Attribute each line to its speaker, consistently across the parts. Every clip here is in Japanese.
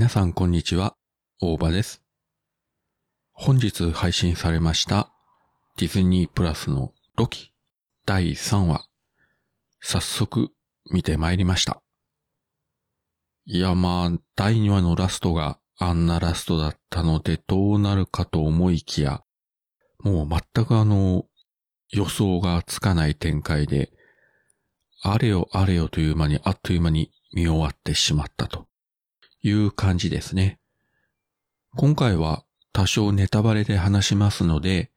Speaker 1: 皆さんこんにちは、大場です。本日配信されましたディズニープラスのロキ第3話、早速見てまいりました。いやまあ、第2話のラストがあんなラストだったのでどうなるかと思いきや、もう全くあの、予想がつかない展開で、あれよあれよという間にあっという間に見終わってしまったと。いう感じですね。今回は多少ネタバレで話しますので、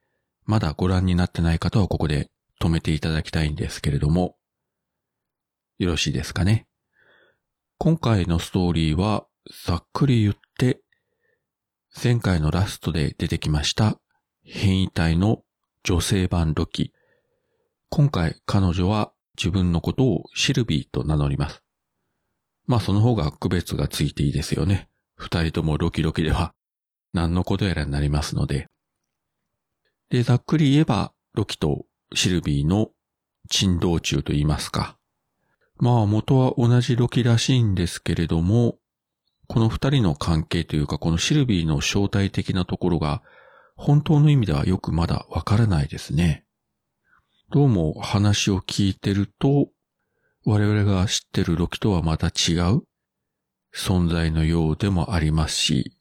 Speaker 1: まだご覧になってない方はここで止めていただきたいんですけれども、よろしいですかね。今回のストーリーはざっくり言って、前回のラストで出てきました変異体の女性版ロキ。今回彼女は自分のことをシルビーと名乗ります。まあその方が区別がついていいですよね。二人ともロキロキでは何のことやらになりますので。で、ざっくり言えば、ロキとシルビーの珍道中と言いますか。まあ元は同じロキらしいんですけれども、この二人の関係というか、このシルビーの正体的なところが、本当の意味ではよくまだわからないですね。どうも話を聞いてると、我々が知ってるロキとはまた違う存在のようでもありますし、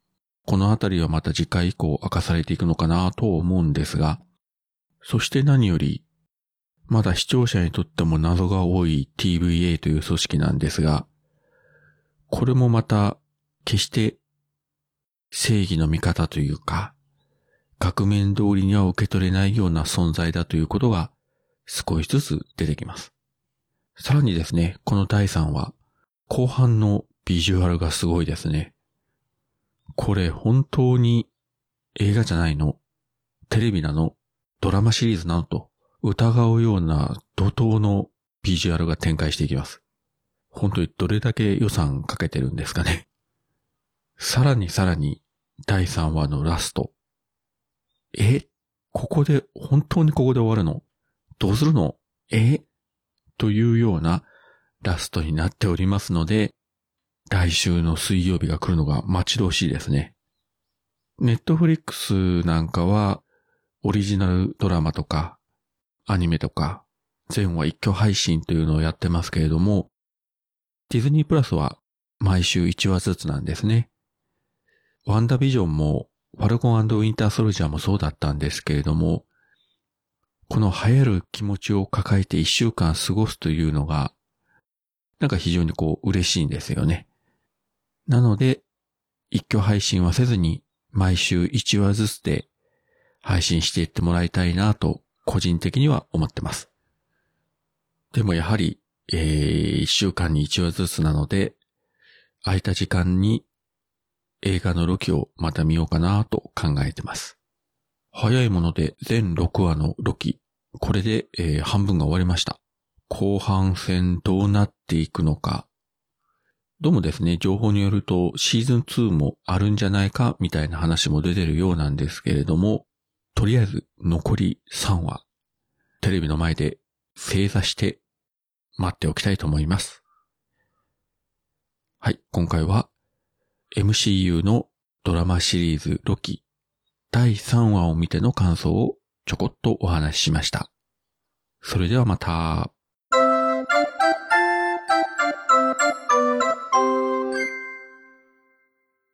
Speaker 1: このあたりはまた次回以降明かされていくのかなと思うんですが、そして何より、まだ視聴者にとっても謎が多い TVA という組織なんですが、これもまた決して正義の味方というか、額面通りには受け取れないような存在だということが少しずつ出てきます。さらにですね、この第3話、後半のビジュアルがすごいですね。これ本当に映画じゃないの？テレビなの？ドラマシリーズなの？と疑うような怒涛のビジュアルが展開していきます。本当にどれだけ予算かけてるんですかね。さらにさらに第3話のラスト。え？ここで、本当にここで終わるの？どうするの？え？というようなラストになっておりますので、来週の水曜日が来るのが待ち遠しいですね。ネットフリックスなんかは、オリジナルドラマとか、アニメとか、全話一挙配信というのをやってますけれども、ディズニープラスは毎週1話ずつなんですね。ワンダビジョンも、ファルコンウィンターソルジャーもそうだったんですけれども、この流行る気持ちを抱えて一週間過ごすというのが、なんか非常にこう嬉しいんですよね。なので、一挙配信はせずに毎週1話ずつで配信していってもらいたいなと個人的には思ってます。でもやはり、えー、1週間に1話ずつなので、空いた時間に映画のロキをまた見ようかなと考えてます。早いもので全6話のロキ、これで、えー、半分が終わりました。後半戦どうなっていくのか。どうもですね、情報によるとシーズン2もあるんじゃないかみたいな話も出てるようなんですけれども、とりあえず残り3話、テレビの前で正座して待っておきたいと思います。はい、今回は MCU のドラマシリーズロキ第3話を見ての感想をちょこっとお話ししました。それではまた。